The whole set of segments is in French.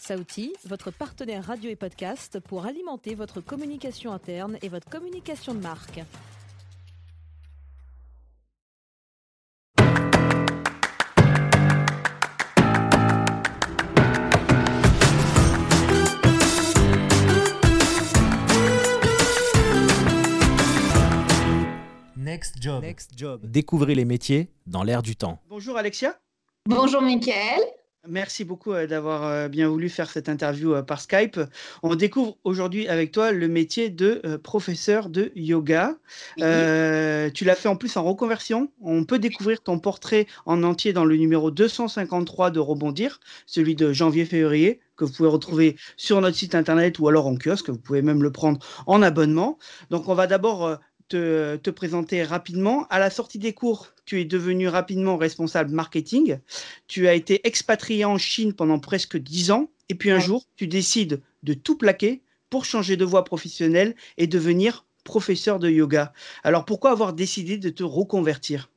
Saouti, votre partenaire radio et podcast pour alimenter votre communication interne et votre communication de marque. Next Job. Next Job. Découvrez les métiers dans l'air du temps. Bonjour Alexia. Bonjour Mickaël. Merci beaucoup euh, d'avoir euh, bien voulu faire cette interview euh, par Skype. On découvre aujourd'hui avec toi le métier de professeur de yoga. tu l'as fait en plus en reconversion. On peut découvrir ton portrait en entier dans le numéro 253 de Rebondir, celui de janvier-février, que vous pouvez retrouver sur notre site internet ou alors en kiosque. Vous pouvez même le prendre en abonnement. Donc on va d'abord te, présenter rapidement. À la sortie des cours, tu es devenu rapidement responsable marketing. Tu as été expatrié en Chine pendant presque dix ans. Et puis un jour, tu décides de tout plaquer pour changer de voie professionnelle et devenir professeur de yoga. Alors pourquoi avoir décidé de te reconvertir?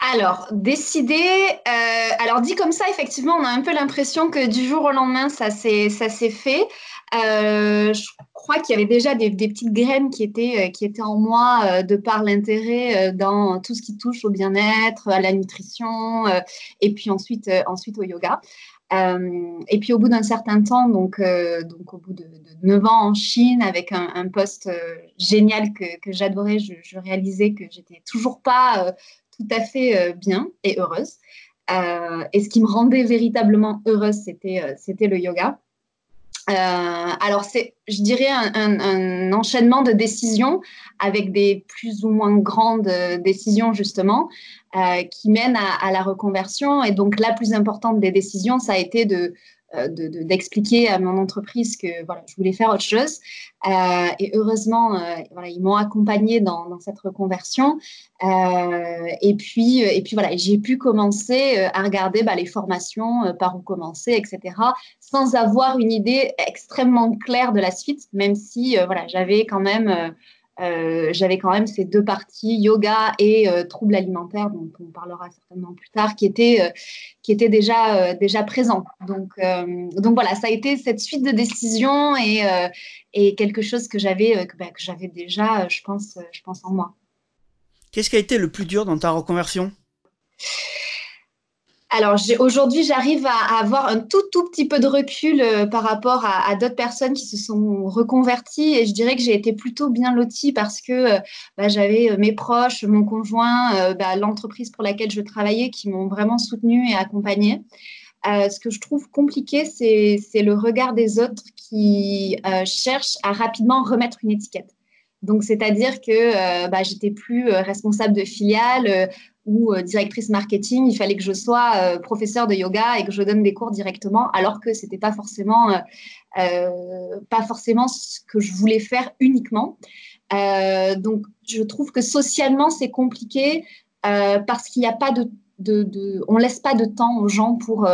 Alors, décider, euh, alors dit comme ça, effectivement, on a un peu l'impression que du jour au lendemain, ça s'est fait. Euh, je crois qu'il y avait déjà des, petites graines qui étaient, euh, qui étaient en moi de par l'intérêt dans tout ce qui touche au bien-être, à la nutrition, et puis ensuite, ensuite au yoga. et puis au bout d'un certain temps, donc, donc au bout de, de, 9 ans en Chine, avec un, poste génial que, que j'adorais, je, je, réalisais que j'étais toujours pas tout à fait bien et heureuse. et ce qui me rendait véritablement heureuse, c'était, c'était le yoga. Euh, alors, c'est, je dirais, un, enchaînement de décisions avec des plus ou moins grandes euh, décisions, justement, euh, qui mènent à, la reconversion. Et donc, la plus importante des décisions, ça a été de, euh, d'expliquer à mon entreprise que voilà, je voulais faire autre chose. Euh, et heureusement, euh, voilà, ils m'ont accompagné dans, dans, cette reconversion. et puis, et puis voilà, j'ai pu commencer à regarder bah, les formations, par où commencer, etc., sans avoir une idée extrêmement claire de la suite, même si voilà, j'avais quand même euh, j'avais quand même ces deux parties, yoga et euh, troubles alimentaires, dont on parlera certainement plus tard, qui étaient, euh, qui étaient déjà, déjà présents. Donc, donc voilà, ça a été cette suite de décisions et, et quelque chose que j'avais bah, que j'avais déjà, je pense, je pense en moi. Qu'est-ce qui a été le plus dur dans ta reconversion? Alors aujourd'hui, j'arrive à, avoir un tout tout petit peu de recul euh, par rapport à, d'autres personnes qui se sont reconverties et je dirais que j'ai été plutôt bien lotie parce que euh, bah, j'avais euh, mes proches, mon conjoint, bah, l'entreprise pour laquelle je travaillais qui m'ont vraiment soutenue et accompagnée. ce que je trouve compliqué, c'est le regard des autres qui cherchent à rapidement remettre une étiquette. Donc, c'est-à-dire que bah, j'étais plus responsable de filiale ou euh, directrice marketing, il fallait que je sois euh, professeur de yoga et que je donne des cours directement, alors que c'était pas forcément euh, pas forcément ce que je voulais faire uniquement. donc, je trouve que socialement c'est compliqué parce qu'il n'y a pas de, de, on laisse pas de temps aux gens pour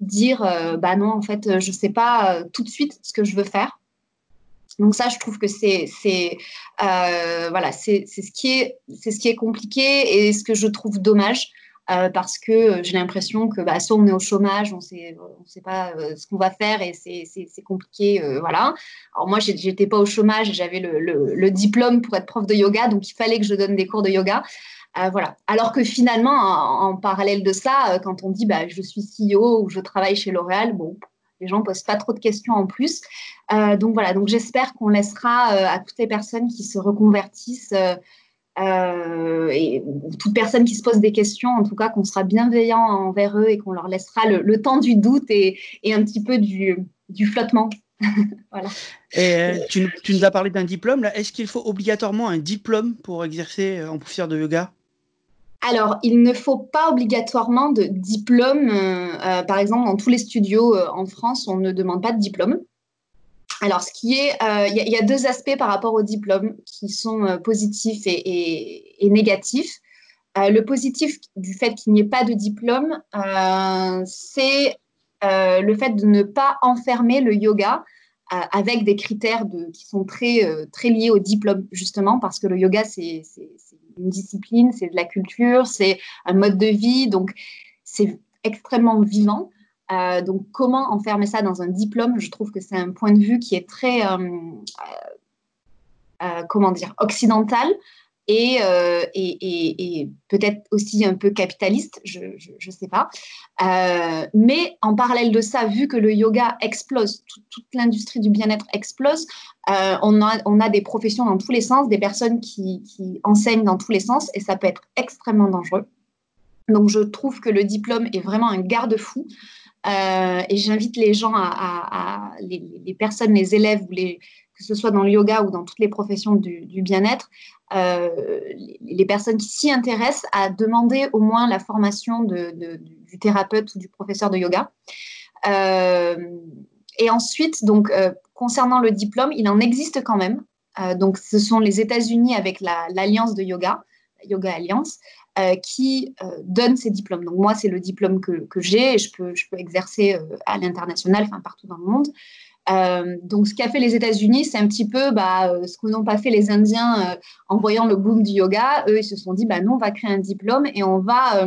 dire bah non en fait je sais pas tout de suite ce que je veux faire. Donc ça, je trouve que c'est euh, voilà, c'est ce qui est compliqué et ce que je trouve dommage. Euh, parce que j'ai l'impression que bah, soit on est au chômage, on on sait pas euh, ce qu'on va faire et c'est compliqué, voilà. Alors moi, j'étais pas au chômage, j'avais le, diplôme pour être prof de yoga, donc il fallait que je donne des cours de yoga, voilà. Alors que finalement, en, en, parallèle de ça, quand on dit bah, je suis CEO ou je travaille chez L'Oréal, bon, les gens posent pas trop de questions en plus. Euh, donc voilà, donc j'espère qu'on laissera euh, à toutes les personnes qui se reconvertissent euh, et toute personne qui se pose des questions, en tout cas, qu'on sera bienveillant envers eux et qu'on leur laissera le, temps du doute et, un petit peu du, flottement. voilà. Et tu, tu, nous as parlé d'un diplôme. Est-ce qu'il faut obligatoirement un diplôme pour exercer en poussière de yoga? Alors, il ne faut pas obligatoirement de diplôme. Euh, euh, par exemple, dans tous les studios euh, en France, on ne demande pas de diplôme. Alors, ce qui est, il y, a deux aspects par rapport au diplôme qui sont positifs et, négatifs. le positif du fait qu'il n'y ait pas de diplôme, c'est le fait de ne pas enfermer le yoga avec des critères qui sont très, très liés au diplôme, justement, parce que le yoga, c'est une discipline, c'est de la culture, c'est un mode de vie, donc c'est extrêmement vivant. donc, comment enfermer ça dans un diplôme? Je trouve que c'est un point de vue qui est très, comment dire, occidental, euh, et, peut-être aussi un peu capitaliste, je ne sais pas. Euh, mais en parallèle de ça, vu que le yoga explose, toute l'industrie du bien-être explose, euh, on, a, des professions dans tous les sens, des personnes qui, enseignent dans tous les sens, et ça peut être extrêmement dangereux. Donc je trouve que le diplôme est vraiment un garde-fou. et j'invite les gens à, les, personnes, les élèves ou les, que ce soit dans le yoga ou dans toutes les professions du, bien-être, euh, les, personnes qui s'y intéressent à demander au moins la formation du thérapeute ou du professeur de yoga. Euh, et ensuite, donc, euh, concernant le diplôme, il en existe quand même. donc, ce sont les États-Unis avec l'Alliance de yoga, Yoga Alliance, qui donne ces diplômes. Donc, moi, c'est le diplôme que, j'ai et je peux, exercer à l'international, partout dans le monde. Euh, donc, ce qu'a fait les États-Unis, c'est un petit peu bah, euh, ce que n'ont pas fait les Indiens euh, en voyant le boom du yoga. Eux, ils se sont dit, bah, nous, on va créer un diplôme et on va,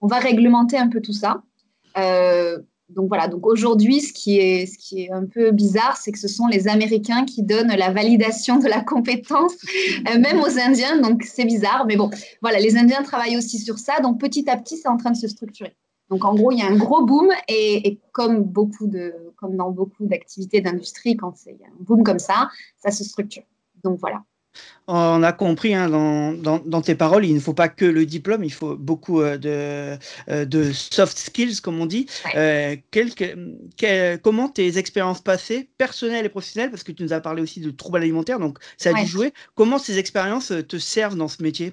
on va réglementer un peu tout ça. donc voilà, donc aujourd'hui, ce, qui est, ce qui est un peu bizarre, c'est que ce sont les Américains qui donnent la validation de la compétence, même aux Indiens, donc c'est bizarre. Mais bon, voilà, les Indiens travaillent aussi sur ça, donc petit à petit, c'est en train de se structurer. Donc en gros, il y a un gros boom et, comme, beaucoup de, comme dans beaucoup d'activités d'industrie, quand il y a un boom comme ça, ça se structure. Donc voilà. On a compris hein, dans, tes paroles, il ne faut pas que le diplôme, il faut beaucoup euh, de, euh, de soft skills, comme on dit. Euh, comment tes expériences passées, personnelles et professionnelles, parce que tu nous as parlé aussi de troubles alimentaires, donc ça a dû jouer, comment ces expériences te servent dans ce métier?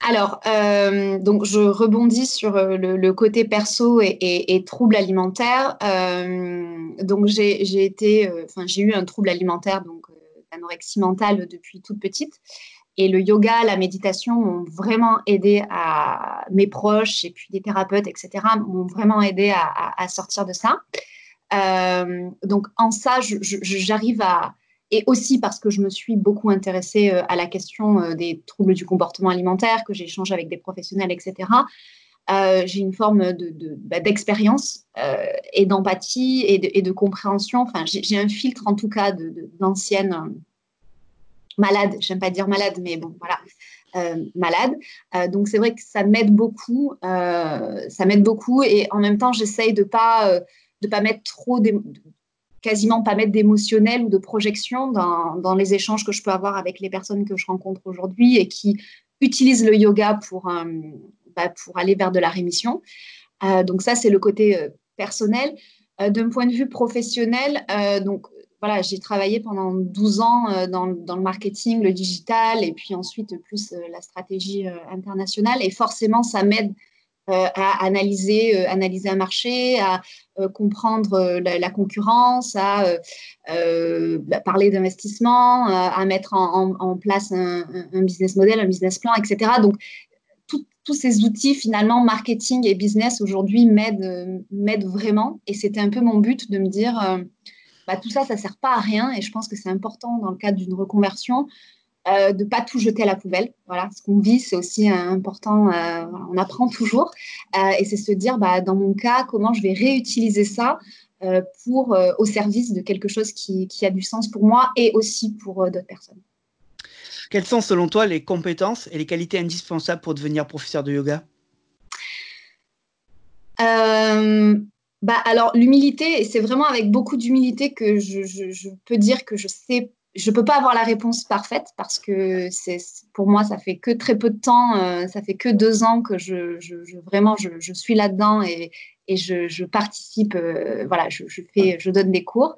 Alors, euh, donc je rebondis sur euh, le, côté perso et, troubles alimentaires. Euh, donc j'ai été, enfin j'ai eu un trouble alimentaire, donc d'anorexie mentale depuis toute petite. Et le yoga, la méditation m'ont vraiment aidé à mes proches et puis des thérapeutes, etc. m'ont vraiment aidé à, sortir de ça. donc en ça, j'arrive à et aussi parce que je me suis beaucoup intéressée euh, à la question euh, des troubles du comportement alimentaire, que j'ai échangé avec des professionnels, etc. Euh, j'ai une forme d'expérience bah, et d'empathie et, de, compréhension. Enfin, j'ai un filtre en tout cas d'anciennes malades. J'aime pas dire malade, mais bon, voilà. Malade. donc c'est vrai que ça m'aide beaucoup, ça m'aide beaucoup et en même temps j'essaye de pas de pas mettre trop quasiment pas mettre d'émotionnel ou de projection dans, les échanges que je peux avoir avec les personnes que je rencontre aujourd'hui et qui utilisent le yoga pour, euh, bah, pour aller vers de la rémission. Euh, donc ça, c'est le côté euh, personnel. D'un point de vue professionnel, donc voilà, j'ai travaillé pendant 12 ans dans, dans, le marketing, le digital et puis ensuite plus la stratégie internationale. Et forcément, ça m'aide euh, à analyser, euh, analyser un marché, à euh, comprendre la, concurrence, à bah, parler d'investissement, à mettre en, place un, business model, un business plan, etc. Donc, tous ces outils, finalement, marketing et business, aujourd'hui, m'aident vraiment. Et c'était un peu mon but de me dire, bah, tout ça, ça ne sert pas à rien. Et je pense que c'est important dans le cadre d'une reconversion euh, de pas tout jeter à la poubelle. Voilà, ce qu'on vit, c'est aussi euh, important. Euh, on apprend toujours, et c'est se dire, bah, dans mon cas, comment je vais réutiliser ça pour au service de quelque chose qui, a du sens pour moi et aussi pour d'autres personnes. Quelles sont selon toi les compétences et les qualités indispensables pour devenir professeur de yoga? Bah alors l'humilité, c'est vraiment avec beaucoup d'humilité que je, je, peux dire que je sais je ne peux pas avoir la réponse parfaite parce que c'est pour moi, ça fait que très peu de temps, euh, ça fait que deux ans que je, vraiment je, suis là-dedans et, et je, participe, euh, voilà, je, fais, je donne des cours.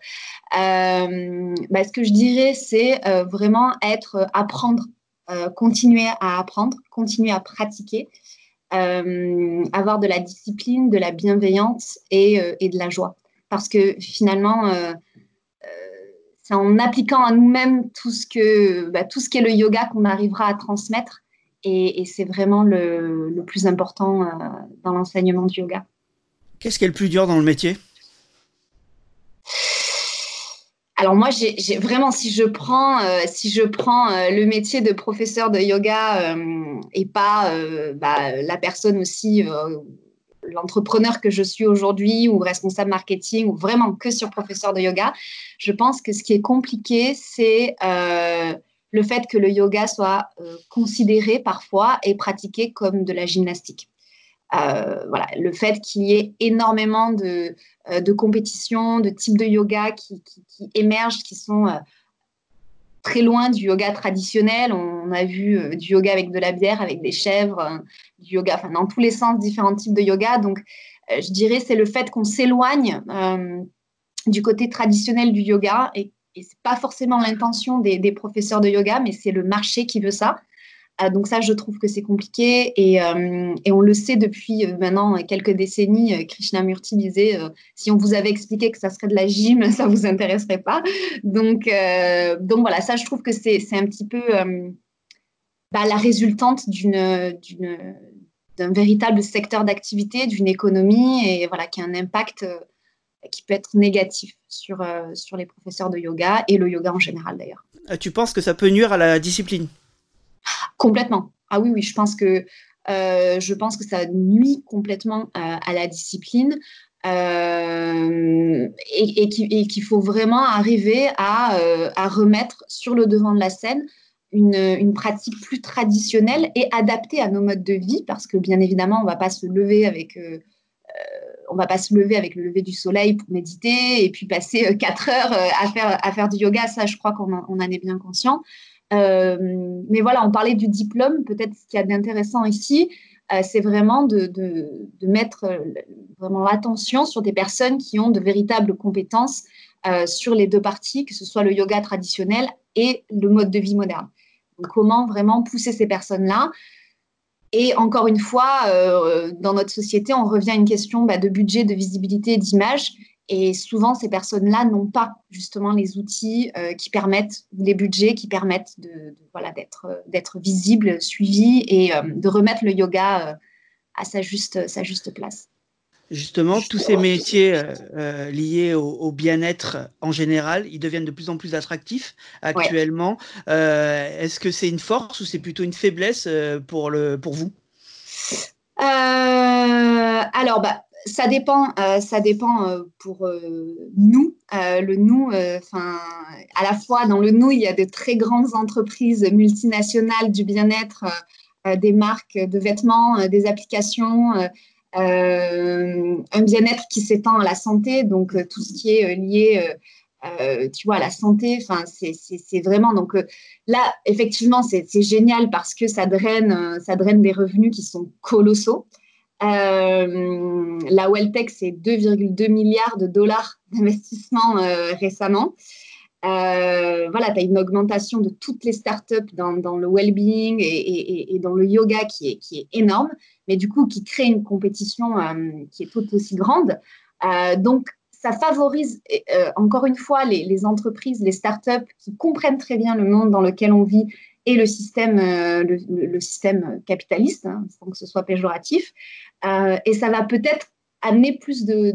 Euh, bah, ce que je dirais, c'est vraiment être, apprendre, continuer à apprendre, continuer à pratiquer, avoir de la discipline, de la bienveillance et, et de la joie. Parce que finalement, c'est en appliquant à nous-mêmes tout ce que bah, tout ce qu'est le yoga qu'on arrivera à transmettre et, c'est vraiment le, plus important euh, dans l'enseignement du yoga. Qu'est-ce qui est le plus dur dans le métier? Alors moi, j'ai vraiment, si je prends, euh, si je prends euh, le métier de professeur de yoga et pas bah, la personne aussi l'entrepreneur que je suis aujourd'hui ou responsable marketing ou vraiment que sur professeur de yoga, je pense que ce qui est compliqué, c'est le fait que le yoga soit considéré parfois et pratiqué comme de la gymnastique. voilà, le fait qu'il y ait énormément de, de compétitions, de types de yoga qui, qui émergent, qui sont très loin du yoga traditionnel. On a vu euh, du yoga avec de la bière, avec des chèvres, euh, du yoga, enfin dans tous les sens, différents types de yoga. Donc, euh, je dirais c'est le fait qu'on s'éloigne du côté traditionnel du yoga et, et c'est pas forcément l'intention des, professeurs de yoga, mais c'est le marché qui veut ça. Ah, donc ça, je trouve que c'est compliqué et, euh, on le sait depuis euh, maintenant quelques décennies. Euh, Krishnamurti disait si on vous avait expliqué que ça serait de la gym, ça vous intéresserait pas. Donc, voilà, ça, je trouve que c'est un petit peu bah, la résultante d'un véritable secteur d'activité, d'une économie et voilà qui a un impact qui peut être négatif sur, sur les professeurs de yoga et le yoga en général d'ailleurs. Tu penses que ça peut nuire à la discipline? Complètement. Ah oui, oui, je pense que, euh, ça nuit complètement euh, à la discipline. Euh, et, qu'il faut vraiment arriver à, remettre sur le devant de la scène une, pratique plus traditionnelle et adaptée à nos modes de vie, parce que bien évidemment, on ne va pas se lever avec lever le lever du soleil pour méditer et puis passer quatre heures à faire, à faire du yoga. Ça, je crois qu'on en est bien conscient. Euh, mais voilà, on parlait du diplôme. Peut-être ce qu'il y a d'intéressant ici, euh, c'est vraiment de, mettre euh, vraiment l'attention sur des personnes qui ont de véritables compétences sur les deux parties, que ce soit le yoga traditionnel et le mode de vie moderne. Comment vraiment pousser ces personnes-là? Et encore une fois, dans notre société, on revient à une question bah, de budget, de visibilité, d'image. Et souvent, ces personnes-là n'ont pas justement les outils euh, qui permettent, les budgets qui permettent de, voilà, d'être, d'être visibles, suivis et euh, de remettre le yoga euh, à sa juste, sa juste place. Justement, tous ces métiers liés au, bien-être en général, ils deviennent de plus en plus attractifs actuellement. est-ce que c'est une force ou c'est plutôt une faiblesse pour, le, pour vous? Alors, bah, ça dépend, euh, ça dépend euh, pour euh, nous. le nous, enfin, à la fois dans le nous, il y a de très grandes entreprises multinationales du bien-être, des marques de vêtements, des applications, un bien-être qui s'étend à la santé, donc tout ce qui est lié. tu vois, à la santé, c'est vraiment donc là, effectivement, c'est génial parce que ça draine, ça draine des revenus qui sont colossaux. Euh, la Welltech, c'est 2,2 milliards de dollars d'investissement euh, récemment. Euh, voilà, tu as une augmentation de toutes les startups dans, le well-being et, dans le yoga qui est, énorme, mais du coup qui crée une compétition qui est tout aussi grande. donc, ça favorise encore une fois les, entreprises, les startups qui comprennent très bien le monde dans lequel on vit et le système, le, système capitaliste, hein, sans que ce soit péjoratif. Euh, et ça va peut-être amener plus de,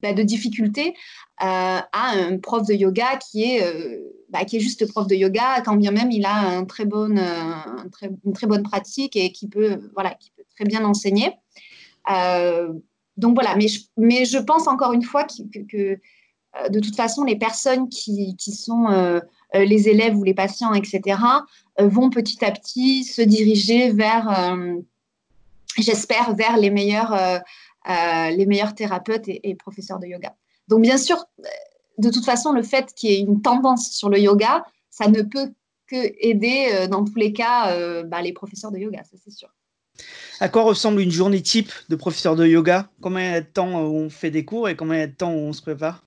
bah, difficultés euh, à un prof de yoga qui est, euh, bah, qui est juste prof de yoga, quand bien même il a un très bonne, une très bonne pratique et qui peut, voilà, qui peut très bien enseigner. donc voilà, mais je, pense encore une fois que, de toute façon, les personnes qui sont les élèves ou les patients, etc., vont petit à petit se diriger vers j'espère, vers les meilleurs, euh, euh, les meilleurs thérapeutes et, professeurs de yoga. Donc, bien sûr, de toute façon, le fait qu'il y ait une tendance sur le yoga, ça ne peut que aider, euh, dans tous les cas, bah, les professeurs de yoga, ça c'est sûr. À quoi ressemble une journée type de professeur de yoga? Combien de temps on fait des cours et combien de temps on se prépare?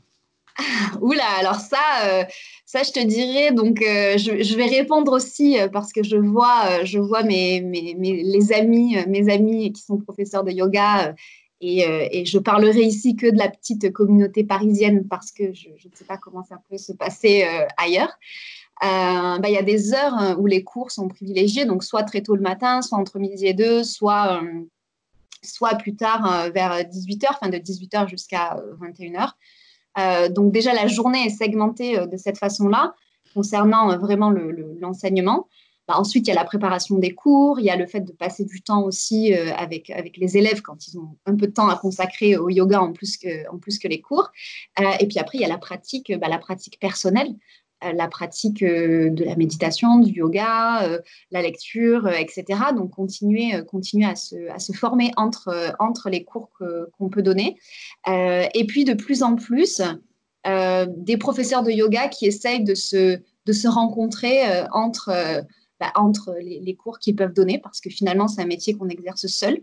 Oula, alors ça, euh, ça je te dirais. Donc, euh, je, vais répondre aussi euh, parce que je vois, je vois mes, les amis, mes amis qui sont professeurs de yoga. Et, et, je parlerai ici que de la petite communauté parisienne parce que je, ne sais pas comment ça peut se passer ailleurs. Bah, il y a des heures où les cours sont privilégiés, donc soit très tôt le matin, soit entre midi et deux, soit, soit plus tard vers 18h, enfin de 18h jusqu'à 21h. Euh, donc déjà, la journée est segmentée euh, de cette façon-là, concernant euh, vraiment l'enseignement. bah, ensuite, il y a la préparation des cours, il y a le fait de passer du temps aussi avec, avec les élèves quand ils ont un peu de temps à consacrer au yoga en plus que, en plus que les cours. et puis après, il y a la pratique, bah, la pratique personnelle. Euh, la pratique euh, de la méditation, du yoga, euh, la lecture, etc. Donc, continuer, continuer à, se, former entre, entre les cours qu'on peut donner. et puis, de plus en plus, des professeurs de yoga qui essayent de se, de se rencontrer entre, bah, entre les cours qu'ils peuvent donner, parce que finalement, c'est un métier qu'on exerce seul.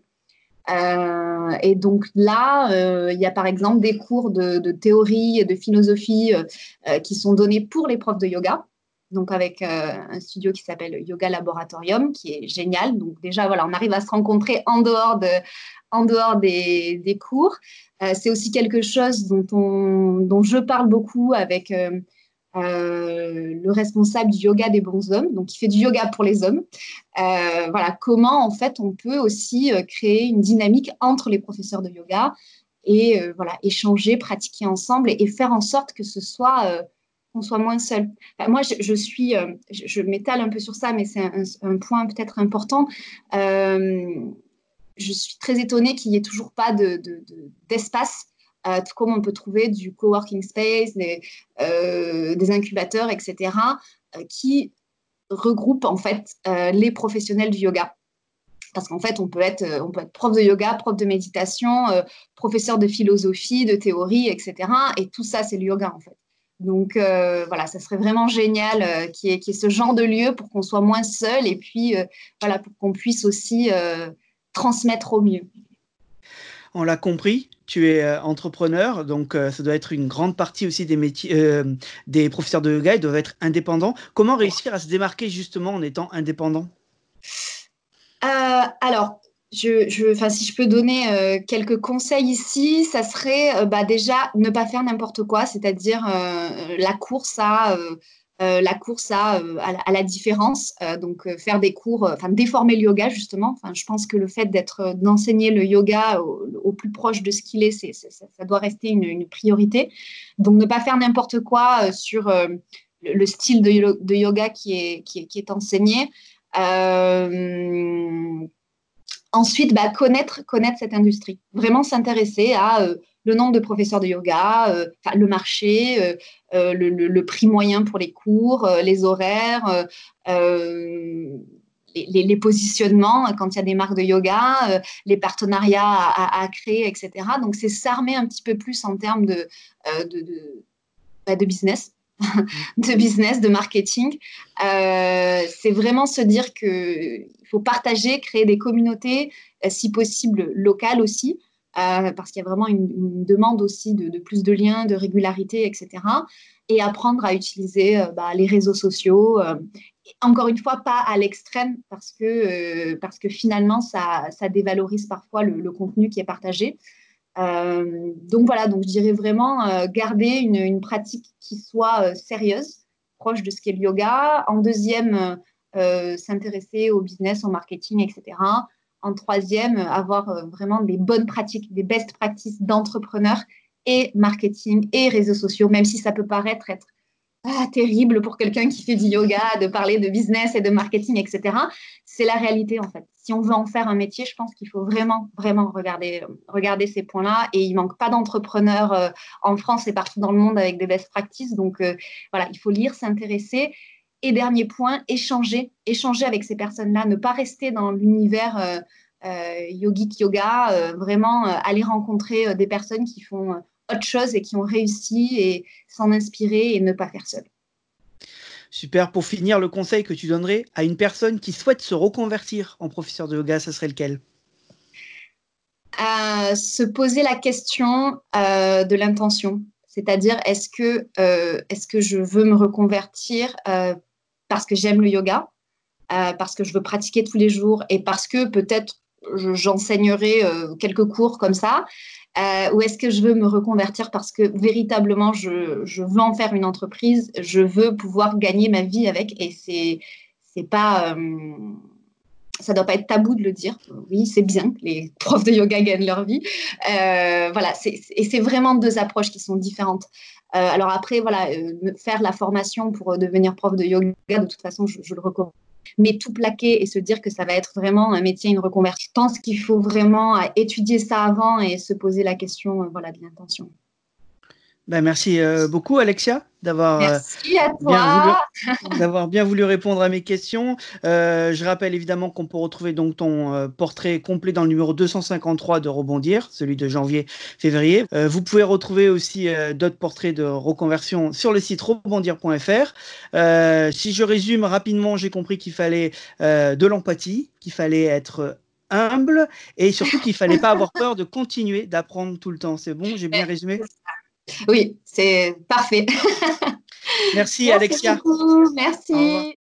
Euh, et donc là, euh, il y a par exemple des cours de, théorie et de philosophie euh, qui sont donnés pour les profs de yoga. Donc avec un studio qui s'appelle Yoga Laboratorium, qui est génial. Donc déjà, voilà, on arrive à se rencontrer en dehors, de, en dehors des, des cours. c'est aussi quelque chose dont, on, dont je parle beaucoup avec le responsable du yoga des bons hommes, donc il fait du yoga pour les hommes. Euh, voilà, comment en fait on peut aussi euh, créer une dynamique entre les professeurs de yoga et voilà, échanger, pratiquer ensemble et, faire en sorte que ce soit qu'on soit moins seul. moi, je, suis, je, m'étale un peu sur ça, mais c'est un, point peut-être important. je suis très étonnée qu'il n'y ait toujours pas d'espace euh, comme on peut trouver du coworking space, des, euh, incubateurs, etc., euh, qui regroupent en fait les professionnels du yoga. Parce qu'en fait, on peut, être, on peut être prof de yoga, prof de méditation, professeur de philosophie, de théorie, etc. Et tout ça, c'est le yoga en fait. Donc voilà, ça serait vraiment génial qu'il y, ait ce genre de lieu pour qu'on soit moins seul et puis voilà, pour qu'on puisse aussi transmettre au mieux. On l'a compris, tu es euh, entrepreneur, donc euh, ça doit être une grande partie aussi des métiers, euh, des professeurs de yoga, ils doivent être indépendants. Comment réussir à se démarquer justement en étant indépendant? Alors, je, si je peux donner quelques conseils ici, ça serait bah, déjà ne pas faire n'importe quoi, c'est-à-dire la course à euh, la course à, euh, la différence, euh, donc faire des cours, enfin déformer le yoga justement. Enfin, je pense que le fait d'être d'enseigner le yoga au, plus proche de ce qu'il est, ça doit rester une, priorité. Donc ne pas faire n'importe quoi sur le, style de, yoga qui est, enseigné. ensuite, bah, connaître cette industrie, vraiment s'intéresser à le nombre de professeurs de yoga, euh, le marché, euh, euh, le, prix moyen pour les cours, les horaires, les, positionnements quand il y a des marques de yoga, les partenariats à, créer, etc. Donc, c'est s'armer un petit peu plus en termes de, de, bah, business. de business, de marketing, c'est vraiment se dire qu'il faut partager, créer des communautés, si possible locales aussi, euh, parce qu'il y a vraiment une, demande aussi de, plus de liens, de régularité, etc. Et apprendre à utiliser euh, bah, les réseaux sociaux. Euh, encore une fois, pas à l'extrême, parce, que parce que finalement, ça, ça dévalorise parfois le, contenu qui est partagé. donc voilà, donc je dirais vraiment garder une, une, pratique qui soit sérieuse, proche de ce qu'est le yoga. En deuxième, s'intéresser au business, au marketing, etc en troisième, avoir euh, vraiment des bonnes pratiques, des best practices d'entrepreneurs et marketing et réseaux sociaux, même si ça peut paraître être ah, terrible pour quelqu'un qui fait du yoga, de parler de business et de marketing, etc. C'est la réalité en fait. Si on veut en faire un métier, je pense qu'il faut vraiment, vraiment regarder, regarder ces points-là. Et il manque pas d'entrepreneurs euh, en France et partout dans le monde avec des best practices. Donc euh, voilà, il faut lire, s'intéresser et dernier point, échanger, échanger avec ces personnes-là, ne pas rester dans l'univers euh, euh, yogique yoga, euh, vraiment aller rencontrer des personnes qui font autre chose et qui ont réussi et s'en inspirer et ne pas faire seul. Super. Pour finir, le conseil que tu donnerais à une personne qui souhaite se reconvertir en professeur de yoga, ce serait lequel? Se poser la question de l'intention. C'est-à-dire, est-ce que, est que je veux me reconvertir parce que j'aime le yoga, euh, parce que je veux pratiquer tous les jours et parce que peut-être j'enseignerai euh, quelques cours comme ça euh, Ou est-ce que je veux me reconvertir parce que véritablement je, veux en faire une entreprise, je veux pouvoir gagner ma vie avec et c'est c'est pas ça doit pas être tabou de le dire. Oui, c'est bien les profs de yoga gagnent leur vie. voilà, et c'est vraiment deux approches qui sont différentes. alors après, voilà, faire la formation pour devenir prof de yoga, de toute façon, je, je le recommande mais tout plaquer et se dire que ça va être vraiment un métier, une reconversion. Je pense qu'il faut vraiment étudier ça avant et se poser la question voilà, de l'intention. Ben, merci euh, beaucoup, Alexia, d'avoir euh, bien, voulu, bien voulu répondre à mes questions. Euh, je rappelle évidemment qu'on peut retrouver donc ton portrait complet dans le numéro 253 de Rebondir, celui de janvier-février. vous pouvez retrouver aussi d'autres portraits de reconversion sur le site rebondir.fr. si je résume rapidement, j'ai compris qu'il fallait de l'empathie, qu'il fallait être humble et surtout qu'il fallait pas avoir peur de continuer d'apprendre tout le temps. C'est bon, j'ai bien résumé? Oui, c'est parfait. Merci, Alexia. Merci.